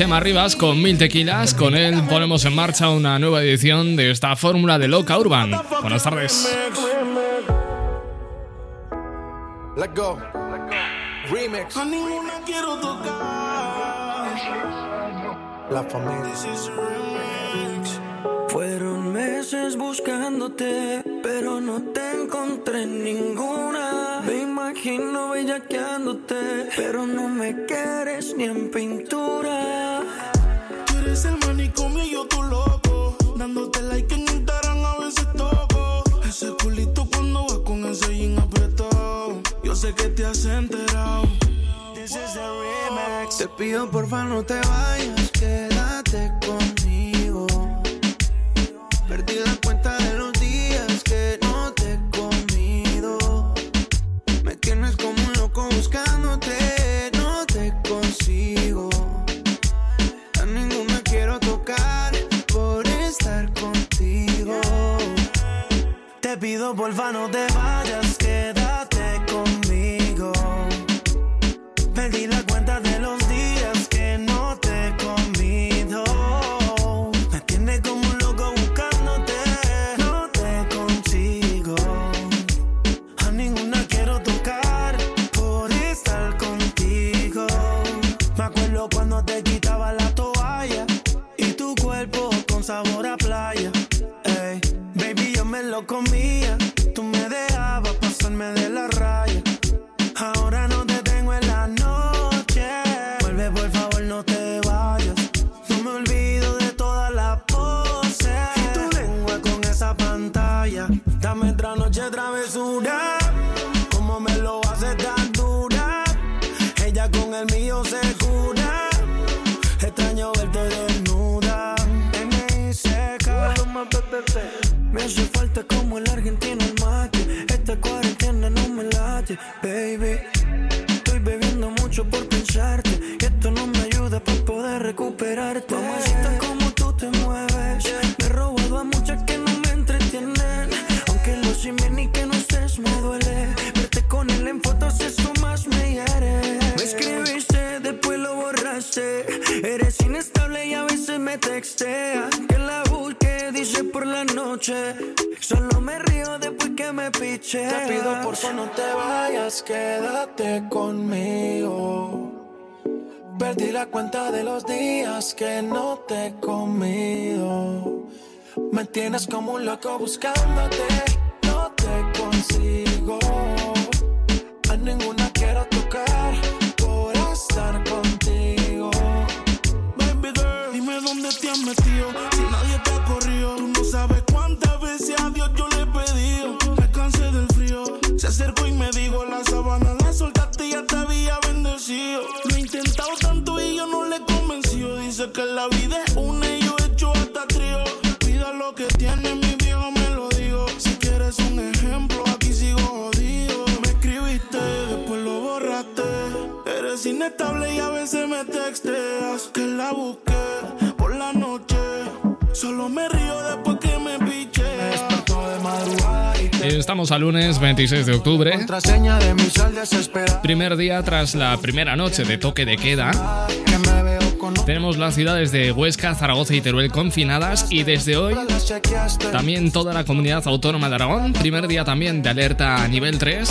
Chema Rivas con mil tequilas. Con él ponemos en marcha una nueva edición de esta fórmula de Loca Urban. Buenas tardes. Let go. Remix. A ninguna quiero tocar. La familia. Fueron meses buscándote, pero no te encontré ninguna. Me imagino bellaqueándote, pero no me quieres ni en pintura. Tú eres el manicomio y yo tu loco. Dándote like en Instagram a veces toco. Ese culito cuando vas con ese jean apretado. Yo sé que te has enterado. This is a remix. Te pido porfa no te vayas, Pido porfa no te vayas, quédate conmigo. Perdí la cuenta de los días que no te he comido. Me tiene como un loco buscándote, no te consigo. A ninguna quiero tocar por estar contigo. Me acuerdo cuando te quitaba la toalla y tu cuerpo con sabor a playa. Baby, yo me lo comía. Me hace falta como el argentino no te vayas, quédate conmigo. Perdí la cuenta de los días que no te he comido. Me tienes como un loco buscándote, no te consigo. Se acercó y me dijo: La sabana la soltaste y ya te había bendecido. Lo he intentado tanto y yo no le he convencido. Dice que la vida es una y yo he hecho hasta trío. Cuida lo que tiene, mi viejo me lo digo. Si quieres un ejemplo, aquí sigo jodido. Me escribiste, después lo borraste. Eres inestable y a veces me texteas. Que la busqué por la noche. Solo me río después Estamos a lunes 26 de octubre. Primer día tras la primera noche de toque de queda. Tenemos las ciudades de Huesca, Zaragoza y Teruel confinadas y desde hoy también toda la comunidad autónoma de Aragón. Primer día también de alerta a nivel 3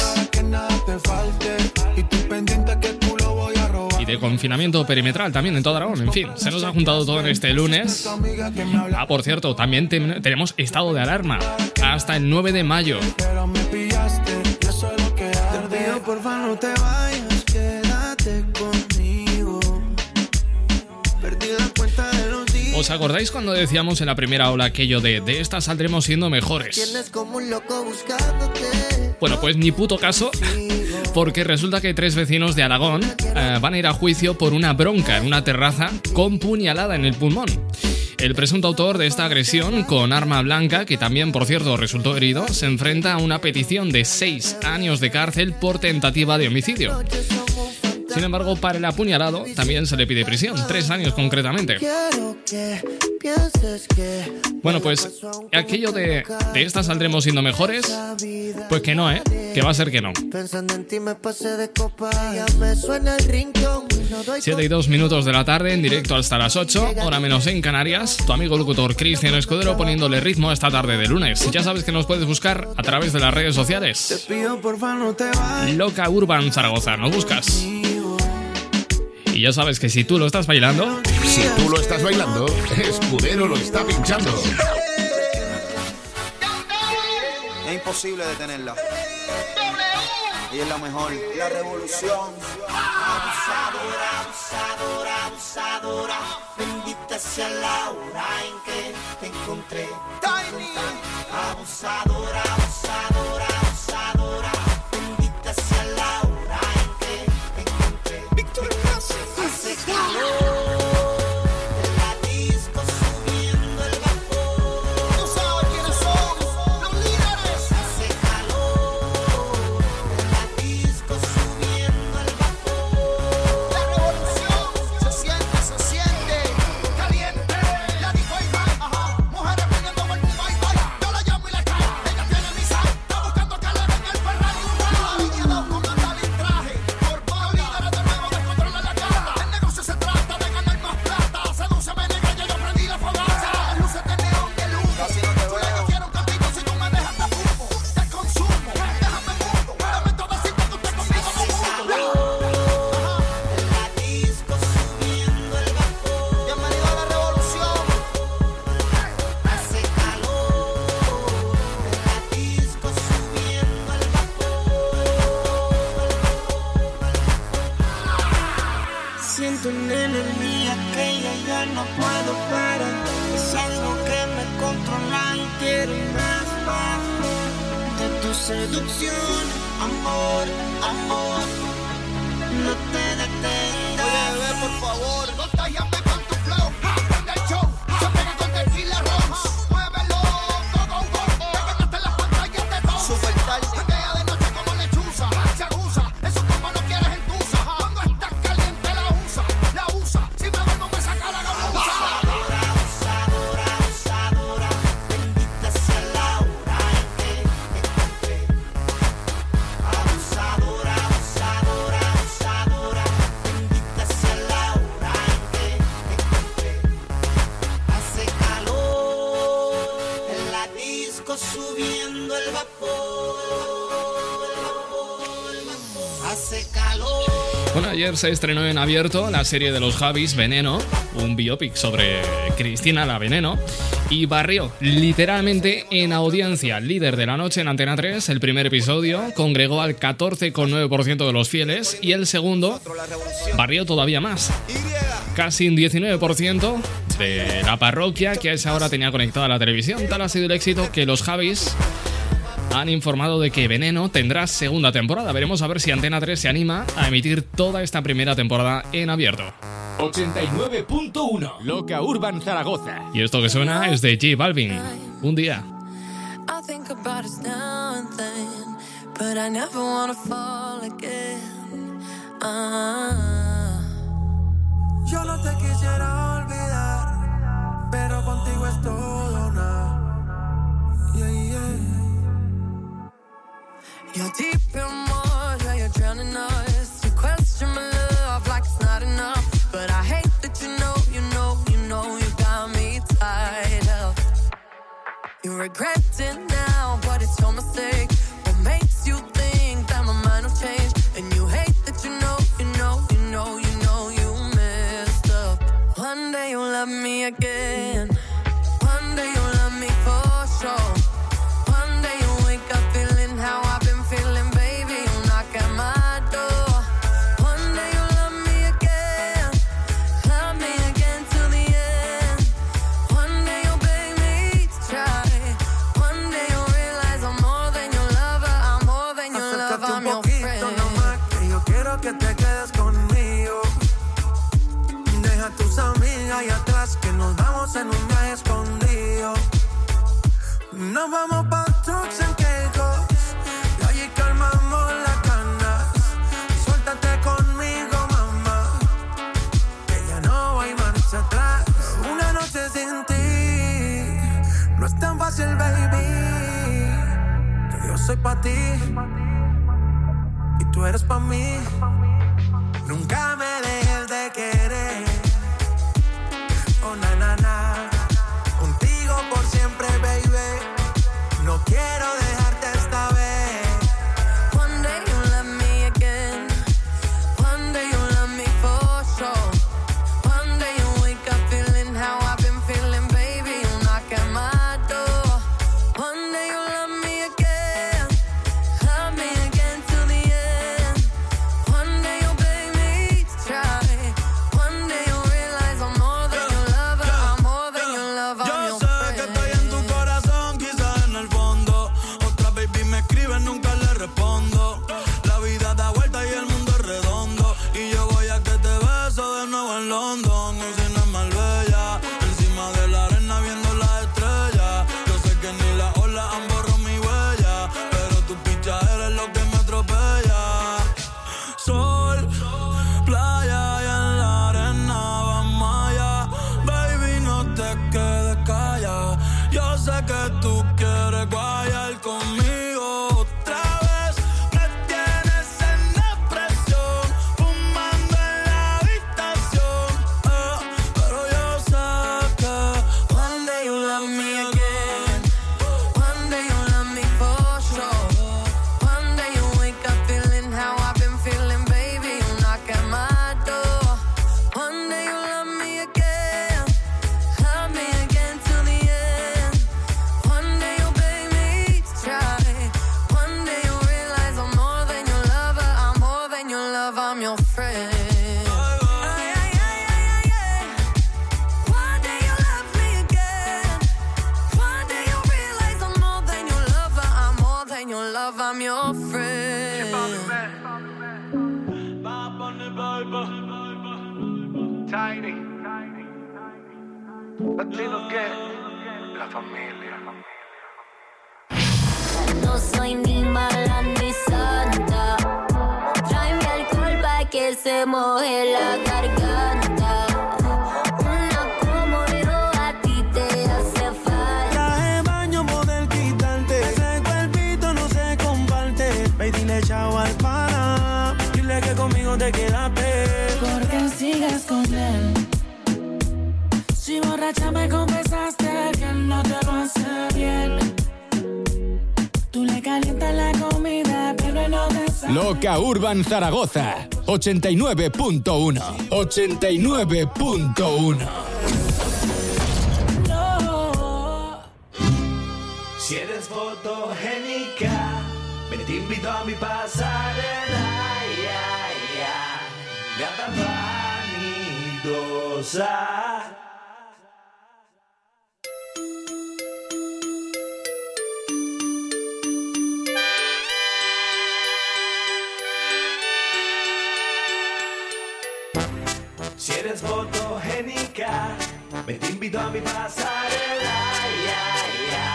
de confinamiento perimetral también en todo Aragón. En fin, se nos ha juntado todo en este lunes. Ah, por cierto, también tenemos estado de alarma hasta el 9 de mayo. ¿Os acordáis cuando decíamos en la primera ola aquello de de esta saldremos siendo mejores? Bueno, pues ni puto caso, porque resulta que tres vecinos de Aragón eh, van a ir a juicio por una bronca en una terraza con puñalada en el pulmón. El presunto autor de esta agresión con arma blanca, que también por cierto resultó herido, se enfrenta a una petición de seis años de cárcel por tentativa de homicidio. Sin embargo, para el apuñalado también se le pide prisión, tres años concretamente. Bueno, pues aquello de, de esta saldremos siendo mejores, pues que no, ¿eh? Que va a ser que no. 7 y 2 minutos de la tarde, en directo hasta las 8, hora menos en Canarias. Tu amigo locutor Cristian Escudero poniéndole ritmo esta tarde de lunes. Ya sabes que nos puedes buscar a través de las redes sociales. Loca Urban Zaragoza, nos buscas. Y ya sabes que si tú lo estás bailando. Si tú lo estás bailando, Escudero lo está pinchando. Es imposible detenerla. Ella es la mejor. La revolución. Abusadora, abusadora, abusadora. Bendita sea la hora en que te encontré. Abusadora, abusadora. Se estrenó en abierto la serie de los Javis, Veneno, un biopic sobre Cristina la Veneno, y barrió literalmente en audiencia líder de la noche en Antena 3. El primer episodio congregó al 14,9% de los fieles y el segundo barrió todavía más. Casi un 19% de la parroquia que a esa hora tenía conectada la televisión. Tal ha sido el éxito que los Javis han informado de que Veneno tendrá segunda temporada. Veremos a ver si Antena 3 se anima a emitir toda esta primera temporada en abierto. 89.1 Loca Urban Zaragoza. Y esto que suena es de J Balvin. Un día. I think about us now and then, but I never wanna fall again. Yo no te quisiera olvidar, pero contigo es todo nada. Yeah, yeah. You're deep in water, you're drowning us. You question my love like it's not enough, but I hate that you know, you know, you know, you got me tied up. You regret it now, but it's your mistake. What makes you think that my mind will change? And you hate that you know, you know, you know, you know you messed up. One day you'll love me again. que tú quieres guayar conmigo. Zaragoza. 89.1. 89.1. Si eres fotogénica, ven te invito a mi pasarela. Ya, ya, Me te invito a mi pasarela, ya, ya,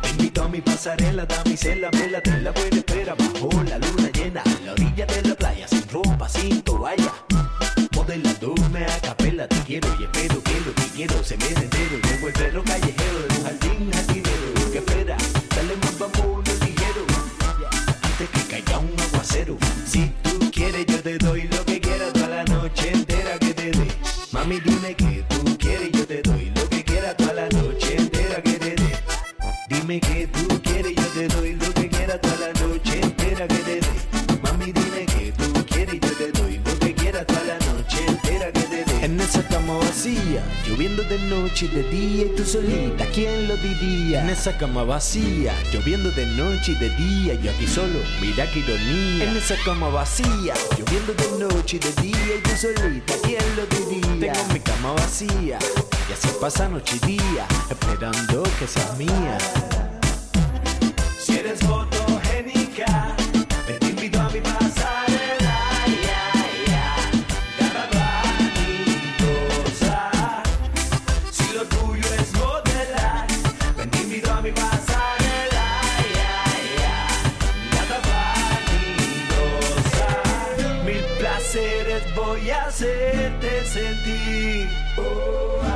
Te invito a mi pasarela, damisela, vela, te la buena espera bajo la luna llena, en la orilla de la playa, sin ropa, sin toalla. Modelándome a capela, te quiero y espero que lo que quiero se me entero, como el perro callejero de noche y de día y tú solita, ¿quién lo diría? En esa cama vacía, lloviendo de noche y de día, yo aquí solo, mira qué ironía. En esa cama vacía, lloviendo de noche y de día y tú solita, ¿quién lo diría? Tengo mi cama vacía y así pasa noche y día, esperando que seas mía. sentir. Oh,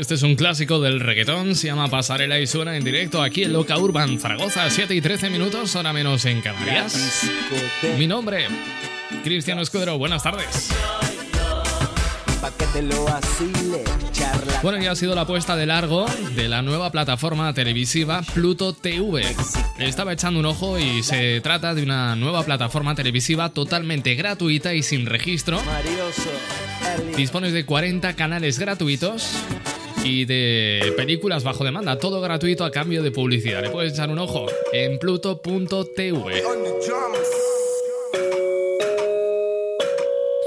Este es un clásico del reggaetón, se llama Pasarela y suena en directo aquí en Loca Urban Zaragoza, 7 y 13 minutos, hora menos en Canarias. Mi nombre, Cristiano Escudero, buenas tardes. Bueno, ya ha sido la puesta de largo de la nueva plataforma televisiva Pluto TV. Estaba echando un ojo y se trata de una nueva plataforma televisiva totalmente gratuita y sin registro. Dispones de 40 canales gratuitos y de películas bajo demanda, todo gratuito a cambio de publicidad. Le puedes echar un ojo en pluto.tv.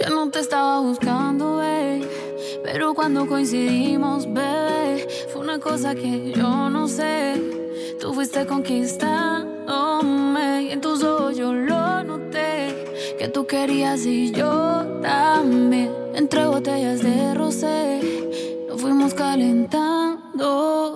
Yo no te estaba buscando, bebé. Pero cuando coincidimos, bebé, fue una cosa que yo no sé. Tú fuiste conquistándome y en tus ojos yo lo noté. Que tú querías y yo también. Entre botellas de rosé, fuimos calentando.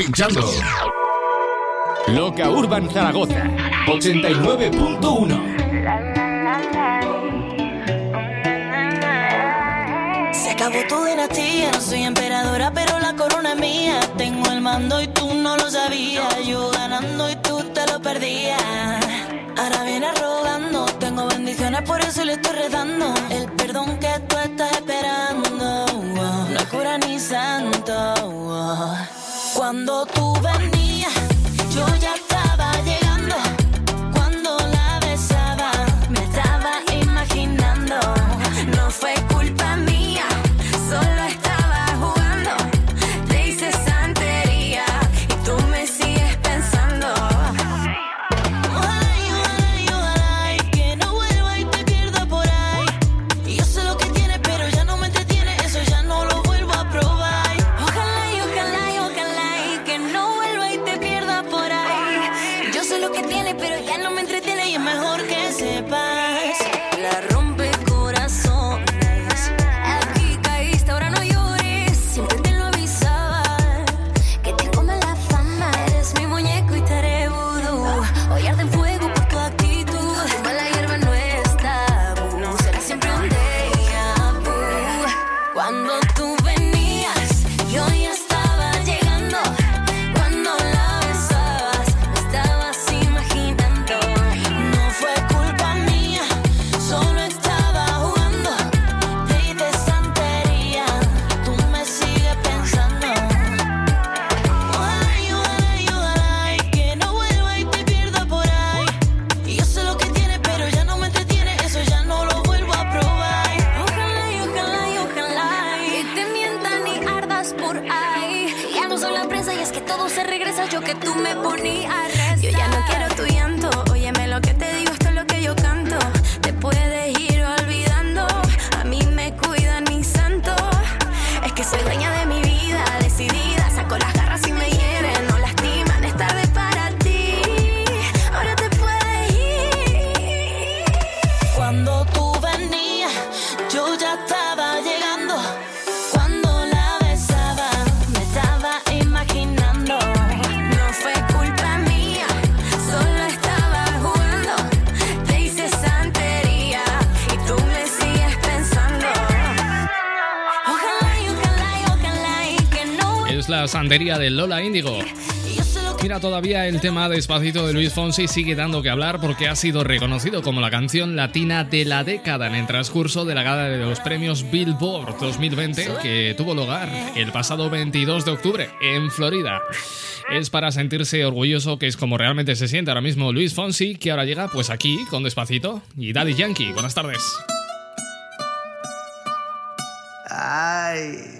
pinchando. Loca Urban Zaragoza, 89.1. Se acabó tu dinastía, soy emperadora, pero la corona es mía. Tengo el mando y tú no lo sabías. Yo ganando y tú te lo perdías. Ahora vienes rogando, tengo bendiciones, por eso le estoy rezando. El perdón que Cuando tú venís. es la sandería de Lola Índigo. Mira, todavía el tema Despacito de Luis Fonsi sigue dando que hablar porque ha sido reconocido como la canción latina de la década en el transcurso de la gala de los premios Billboard 2020 que tuvo lugar el pasado 22 de octubre en Florida. Es para sentirse orgulloso que es como realmente se siente ahora mismo Luis Fonsi que ahora llega pues aquí con Despacito y Daddy Yankee. Buenas tardes. Ay.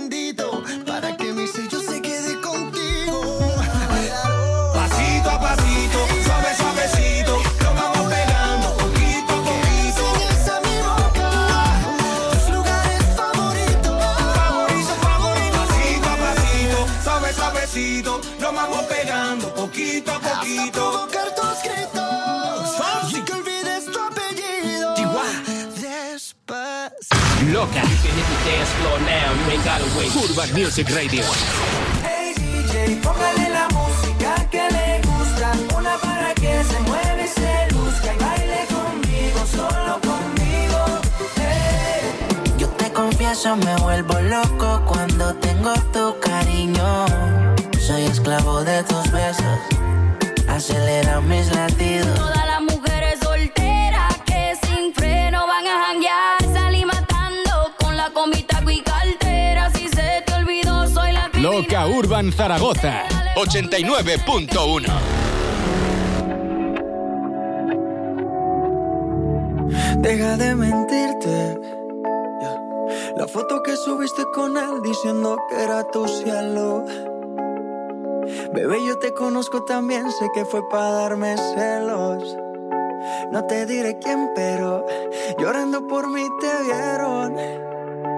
Bendito. Para que mi sello se quede contigo. Pasito a pasito, suave suavecito, nos vamos pegando poquito a poquito. Enseñas a mi boca tus lugares favoritos. Favorito, favorito, pasito a pasito, suave suavecito, nos vamos pegando poquito a poquito. Loca. Urban Music Radio. Hey DJ, póngale la música que le gusta, una para que se mueva y se luzca y baile conmigo, solo conmigo. Hey. Yo te confieso, me vuelvo loco cuando tengo tu cariño. Soy esclavo de tus besos, acelera mis latidos. Y cartera. Si se te olvidó, soy la Loca Urban Zaragoza 89.1. Deja de mentirte. La foto que subiste con él diciendo que era tu cielo. Bebé, yo te conozco también, sé que fue para darme celos. No te diré quién, pero llorando por mí te vieron.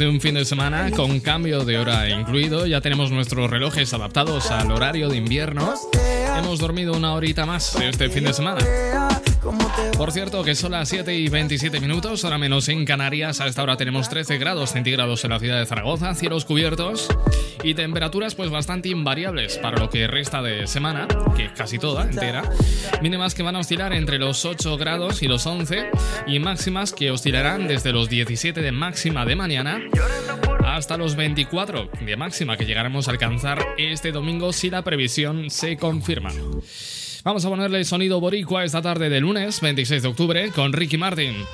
de un fin de semana con cambio de hora incluido. Ya tenemos nuestros relojes adaptados al horario de invierno. Hemos dormido una horita más este fin de semana. Por cierto, que son las 7 y 27 minutos, ahora menos en Canarias. A esta hora tenemos 13 grados centígrados en la ciudad de Zaragoza, cielos cubiertos y temperaturas pues bastante invariables para lo que resta de semana, que es casi toda entera. Mínimas que van a oscilar entre los 8 grados y los 11 y máximas que oscilarán desde los 17 de máxima de mañana hasta los 24 de máxima que llegaremos a alcanzar este domingo si la previsión se confirma. Vamos a ponerle sonido boricua esta tarde de lunes 26 de octubre con Ricky Martin.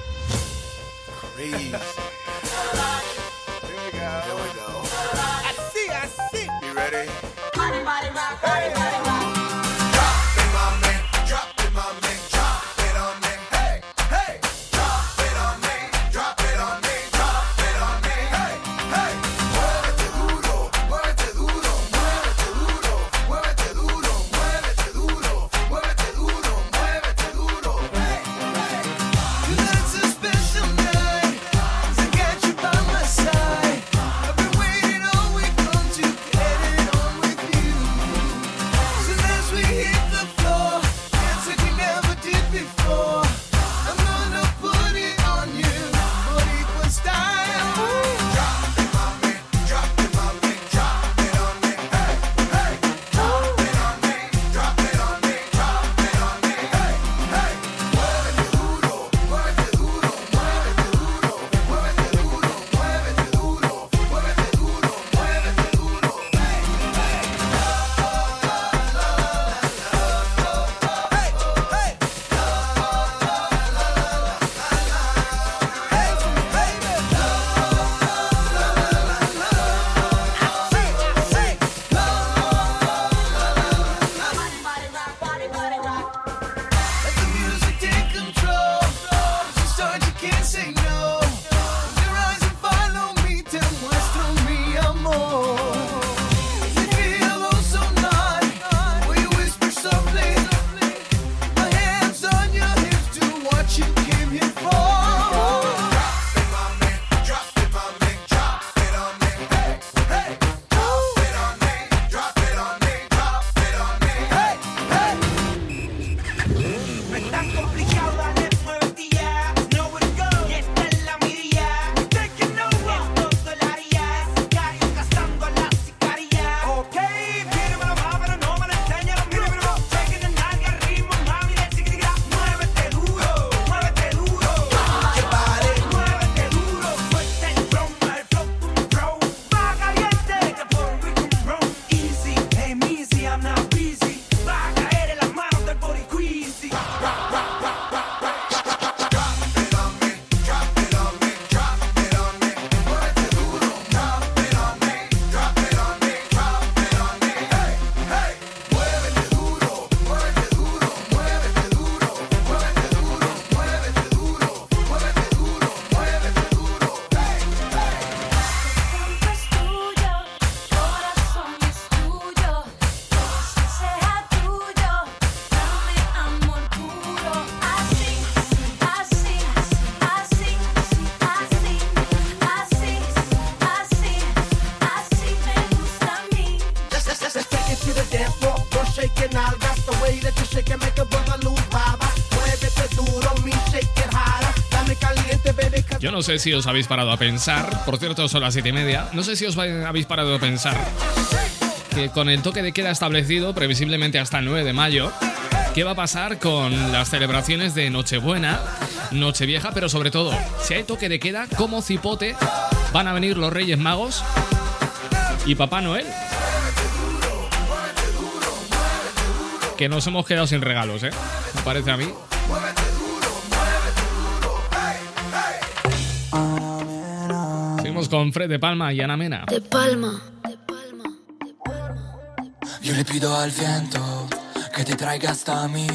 No sé si os habéis parado a pensar, por cierto son las 7 y media, no sé si os habéis parado a pensar que con el toque de queda establecido previsiblemente hasta el 9 de mayo, ¿qué va a pasar con las celebraciones de Nochebuena, Nochevieja, pero sobre todo, si hay toque de queda, como cipote van a venir los Reyes Magos y Papá Noel? Que nos hemos quedado sin regalos, ¿eh? Me parece a mí. Con Fred de Palma y Ana Mena. De Palma. Yo le pido al viento que te traiga hasta mí.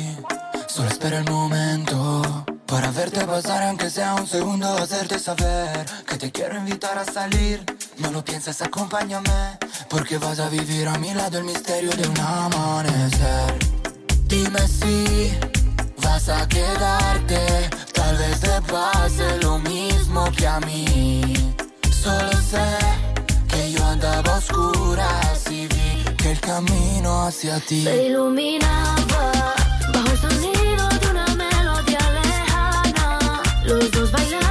Solo espera el momento para verte pasar, aunque sea un segundo, hacerte saber que te quiero invitar a salir. No lo pienses, acompáñame, porque vas a vivir a mi lado el misterio de un amanecer. Dime si vas a quedarte, tal vez te pase lo mismo que a mí. Solo sé que yo andaba oscura y vi que el camino hacia ti se iluminaba bajo el sonido de una melodía lejana. Los dos bailaban.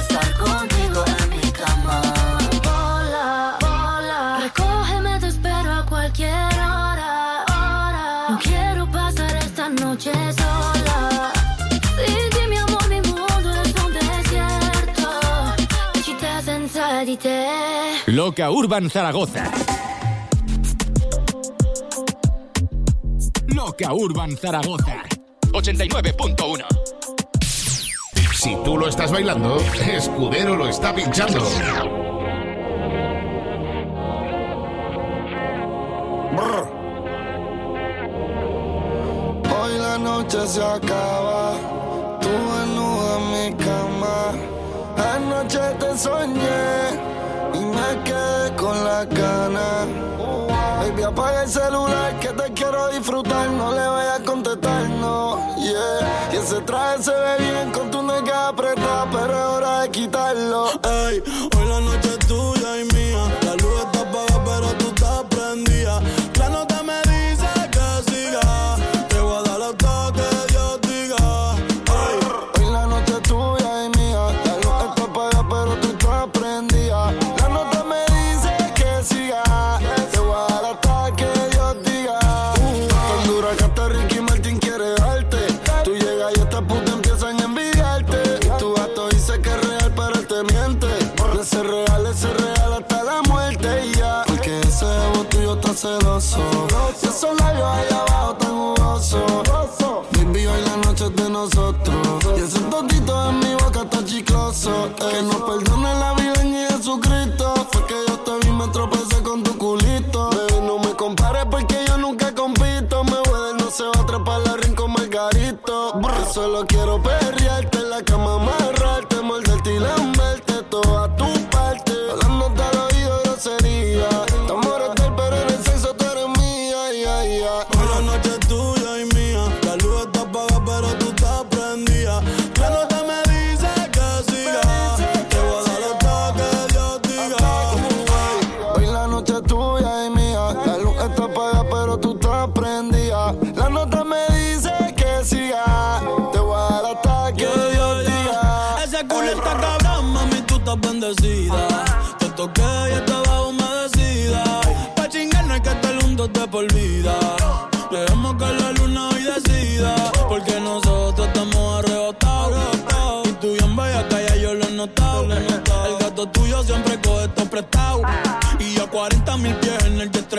Loca Urban Zaragoza. Loca Urban Zaragoza. 89.1. Si tú lo estás bailando, Escudero lo está pinchando. Hoy la noche se acaba, tú desnuda en mi cama. Anoche te soñé me quedé con la gana. Baby, apaga el celular que te quiero disfrutar. No le vayas a contestar, no, yeah. Y ese traje se ve bien con tu nega apretada, pero es hora de quitarlo. Ey, solo quiero perrearte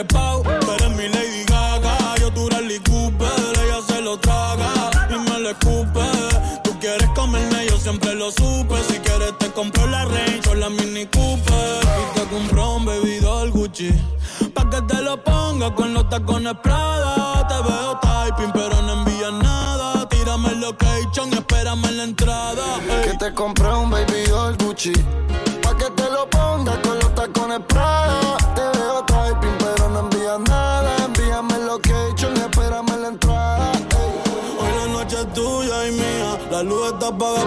Tú eres mi Lady Gaga, yo tu Rally Cooper. Ella se lo traga y me lo escupe. Tú quieres comerme, yo siempre lo supe. Si quieres te compro la Range o la Mini Cooper. Y te compro un bebido Gucci. Pa' que te lo ponga con los tacones Prada. Te veo typing, pero no envías nada. Tírame el location espérame en la entrada. ey. Que te compré un baby doll Gucci.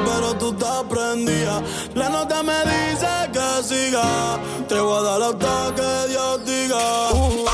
Pero tú estás prendida. La nota me dice que siga. Te voy a dar hasta que Dios diga. Uh, ey.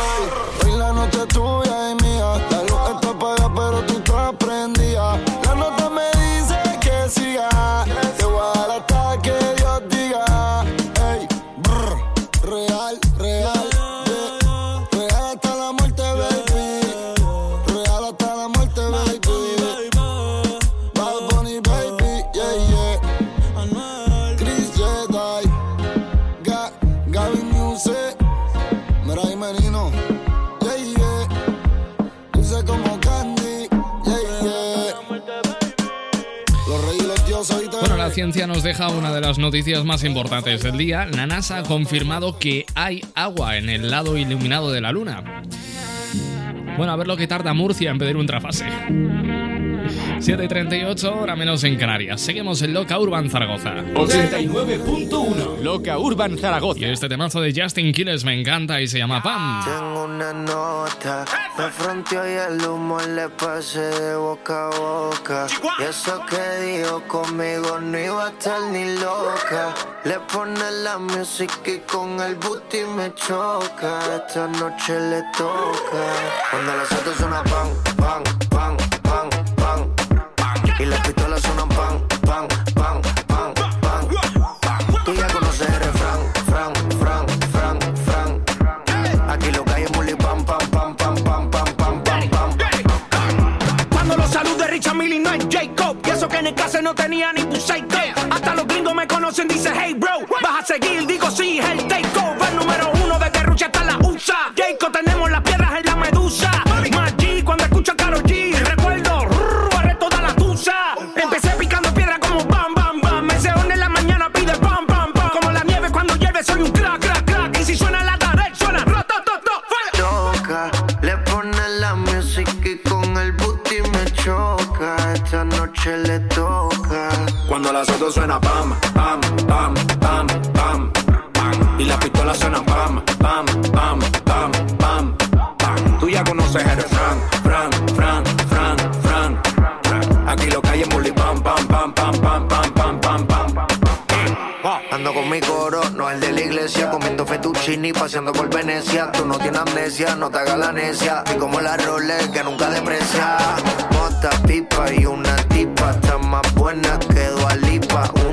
Bueno, la ciencia nos deja una de las noticias más importantes del día. La NASA ha confirmado que hay agua en el lado iluminado de la Luna. Bueno, a ver lo que tarda Murcia en pedir un trafase. 7.38, hora menos en Canarias. Seguimos en Loca Urban Zaragoza. 89.1 Loca Urban Zaragoza. Y este temazo de Justin Quiles me encanta y se llama Pam. Tengo una nota, me fronteó y el humo le pasé de boca a boca. Y eso que dijo conmigo no iba a estar ni loca. Le pone la música y con el booty me choca. Esta noche le toca. Cuando las autos suenan pan, pan, El caso no tenía ni psycho. Hasta los gringos me conocen, dice hey bro. Vas a seguir, digo sí, es suena pam, pam, pam, pam, pam, pam. Y las pistolas suenan pam, pam, pam, pam, pam, pam. Tú ya conoces el fran, fran, fran, fran, fran. Aquí lo que hay es muli pam, pam, pam, pam, pam, pam, pam, pam, pam. Ando con mi coro, no el de la iglesia, comiendo fettuccini, paseando por Venecia. Tú no tienes amnesia, no te hagas la necia. Y como la Rolex que nunca deprecia. Mota, pipa y una tipa, está más buena.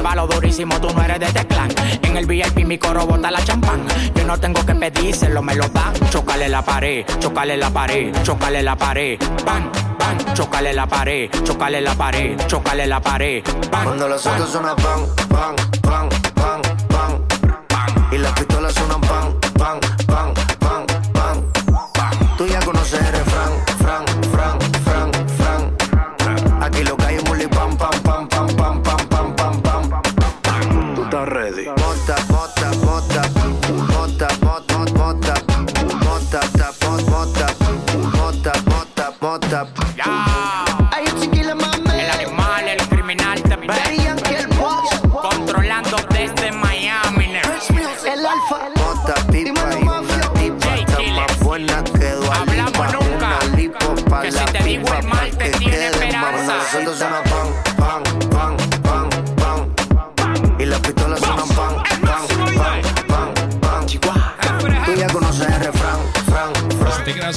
Muévalo durísimo, tú no eres de este clan. En el VIP mi coro bota la champán. Yo no tengo que pedírselo, me lo dan. Chocale la pared, chocale la pared, chocale la pared. Pan, pan, chocale la pared, chocale la pared, chocale la pared. Pan, Cuando los autos suenan pan, pan, pan, pan, pan. Y las pistolas suenan pan, pan,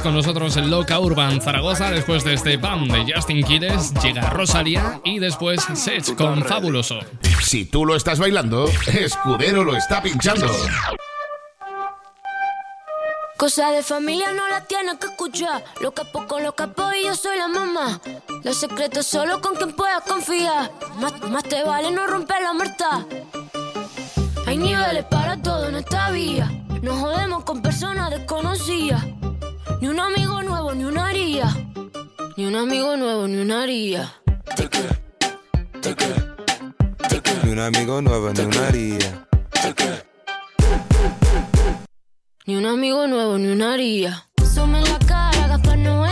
con nosotros en Loca Urban Zaragoza, después de este PAM de Justin Quiles, llega Rosalía y después Sech con Fabuloso. Si tú lo estás bailando, Escudero lo está pinchando. Cosa de familia no la tienes que escuchar. Lo capo con los capos y yo soy la mamá. Los secretos solo con quien puedas confiar. Más, más te vale no romper la muerta. Hay niveles para todo en esta vía. No jodemos con personas desconocidas. Ni un amigo nuevo, ni una haría. Ni un amigo nuevo, ni una haría. Ni un amigo nuevo, ni una haría. Ni un amigo nuevo, ni una haría. Some en la cara, Gaspar Noé.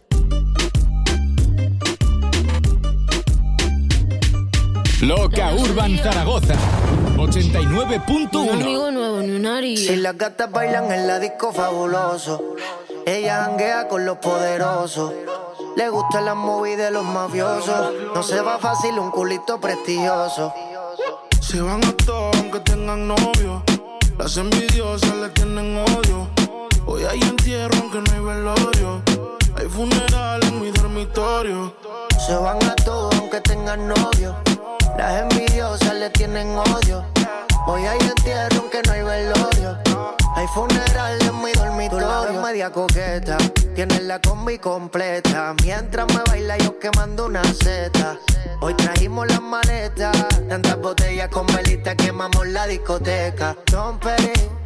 Loca Urban Zaragoza 89.1 Un amigo nuevo ni una haría. Si las gatas bailan en la disco fabuloso, ella janguea con los poderosos. Le gustan las movies de los mafiosos. No se va fácil un culito prestigioso. Se van a todos aunque tengan novio. Las envidiosas le tienen odio. Hoy hay entierro aunque no hay velorio. Hay funeral en mi dormitorio. Se van a todos aunque tengan novio. Las envidiosas le tienen odio. Hoy hay entierro aunque no hay velorio. Hay funeral en mi dormitorio. media coqueta. Tienes la combi completa. Mientras me baila yo quemando una seta. Hoy trajimos las maletas. Tantas botellas con velita quemamos la discoteca. Don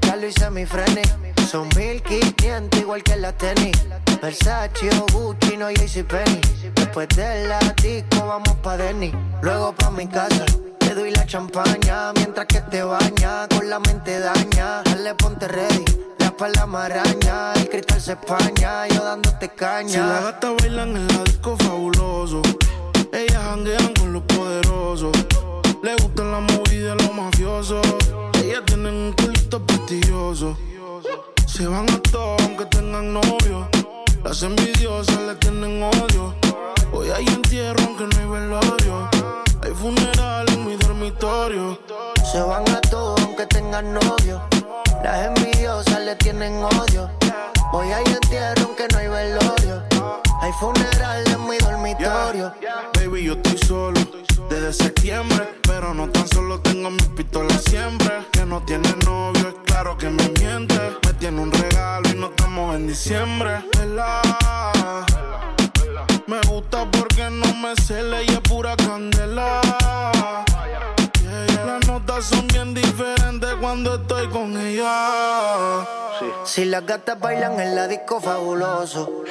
ya lo hice mi freni. Son 1500 igual que la tenis. Versace o Gucci, no Penny. Después de la disco vamos pa' Denny. Luego pa' mi casa. Te doy la champaña mientras que te baña. Con la mente daña. Dale, ponte ready. La espalda maraña. El cristal se españa. Yo dándote caña. Si las gatas bailan en la disco fabuloso. Ellas janguean con los poderosos. Le gustan la movida de los mafiosos. Ellas tienen un culito prestigioso. Se van a todos aunque tengan novio. Las envidiosas le tienen odio. Hoy hay entierro aunque no hay velorio. Hay funeral en mi dormitorio. Se van a todos aunque tengan novio. Las envidiosas le tienen odio. Hoy hay entierro aunque no hay velorio. Hay funeral en mi dormitorio. Baby, yo estoy solo desde septiembre. Pero no tan solo tengo mi pistola siempre. Que no tiene novio, es claro que me miente. Me tiene un regalo y no estamos en diciembre. ¿verdad? Me gusta porque no me cele y es pura candela. Las notas son bien diferentes cuando estoy con ella. Si las gatas bailan en la disco fabuloso.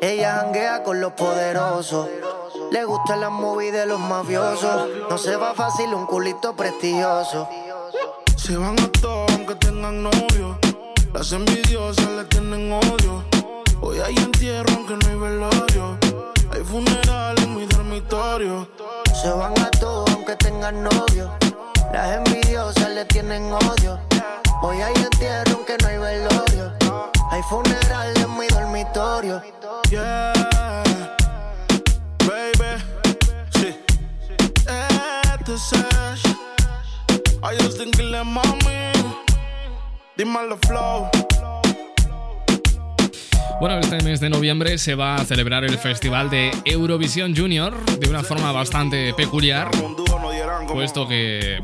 Ella janguea con los poderosos. Le gustan las movies de los mafiosos. No se va fácil un culito prestigioso. Se van a todos aunque tengan novio. Las envidiosas le tienen odio. Hoy hay entierro aunque no hay velorio. Hay funeral en mi dormitorio. Se van a todos aunque tengan novio. Las envidiosas le tienen odio. Hoy hay entierro aunque no hay velorio. Hay funeral en mi dormitorio. Yeah, baby. Sí. Este es Ash. I just think le mami. Dímelo flow. Bueno, este mes de noviembre se va a celebrar el Festival de Eurovisión Junior de una forma bastante peculiar, puesto que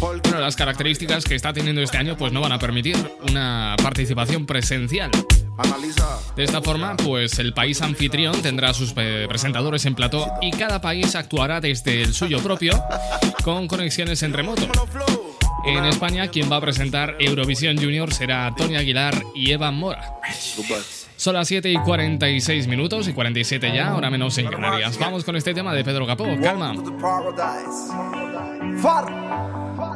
Bueno, las características que está teniendo este año pues no van a permitir una participación presencial. De esta forma, pues el país anfitrión tendrá sus eh, presentadores en plató y cada país actuará desde el suyo propio con conexiones en remoto. En España, quien va a presentar Eurovisión Junior será Tony Aguilar y Eva Mora. Son las 7 y 46 minutos y 47 ya, ahora menos en Canarias. Vamos con este tema de Pedro Capó. Calma.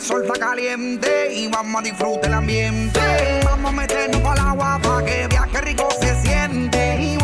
El sol está caliente y vamos a disfrutar el ambiente. Vamos a meternos al agua para que qué rico se siente.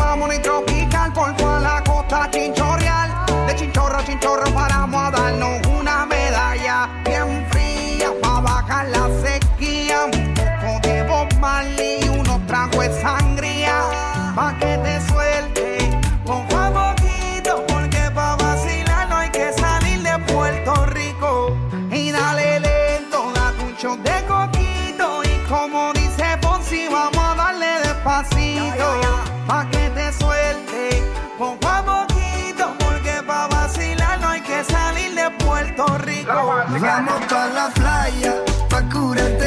Vamos pa la playa, pa curarte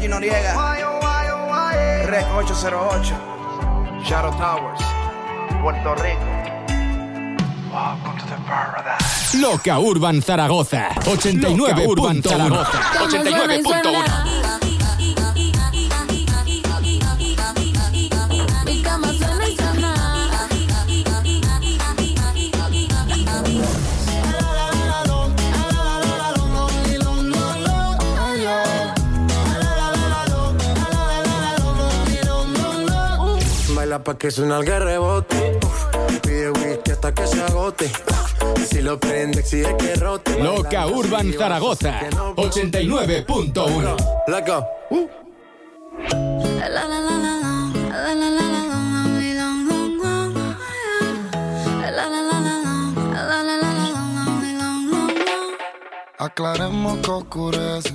Georgie Noriega, Rec 808, Shadow Towers, Puerto Rico. Welcome to the paradise. Loca Urban Zaragoza. 89 Loca Urban Zaragoza. Como suena y 89.1. Baila pa' que suena el rebote. Pide whisky hasta que se agote. Si lo prende, exige que rote. Loca Urban Zaragoza, 89.1. La, la, la, la. Aclaremos que oscurece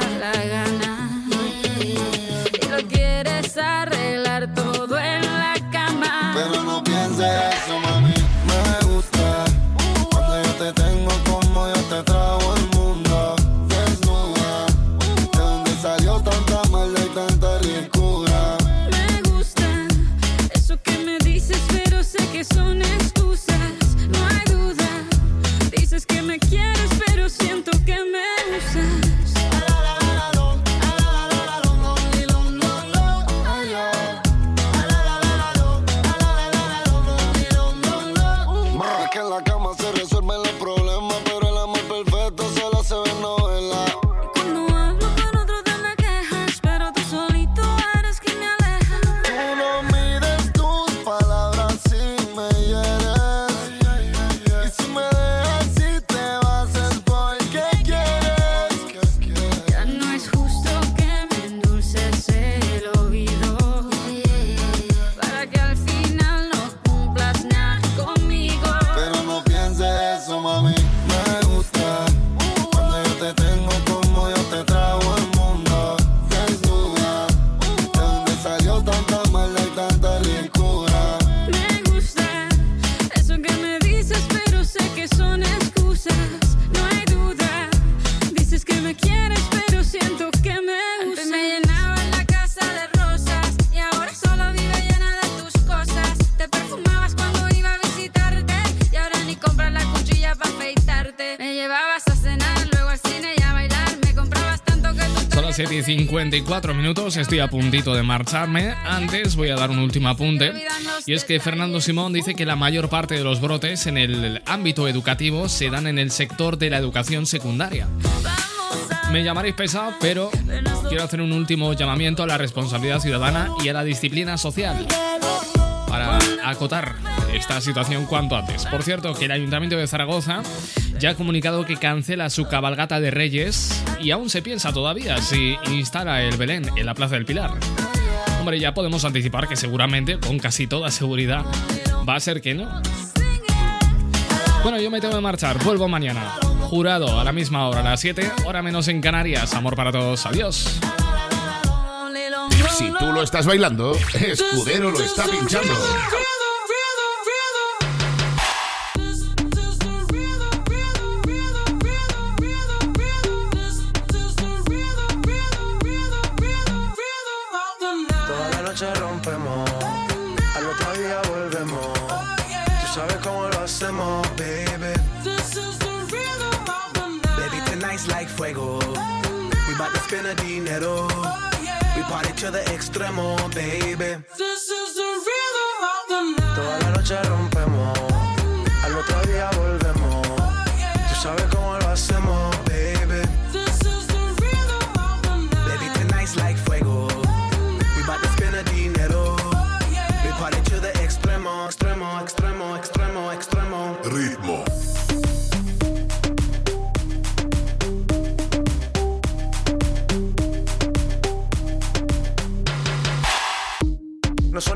54 minutos, estoy a puntito de marcharme. Antes voy a dar un último apunte. Y es que Fernando Simón dice que la mayor parte de los brotes en el ámbito educativo se dan en el sector de la educación secundaria. Me llamaréis pesado, pero quiero hacer un último llamamiento a la responsabilidad ciudadana y a la disciplina social para acotar esta situación cuanto antes. Por cierto, que el Ayuntamiento de Zaragoza ya ha comunicado que cancela su cabalgata de Reyes y aún se piensa todavía si instala el Belén en la Plaza del Pilar. Hombre, ya podemos anticipar que seguramente, con casi toda seguridad, va a ser que no. Bueno, yo me tengo que marchar, vuelvo mañana. Jurado, a la misma hora, a las 7, hora menos en Canarias. Amor para todos, adiós. Si tú lo estás bailando, Escudero lo está pinchando. We bout to spend a dinero. We party to the extremo, baby. Toda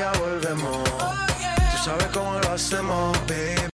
día volvemos. Tú sabes cómo lo hacemos.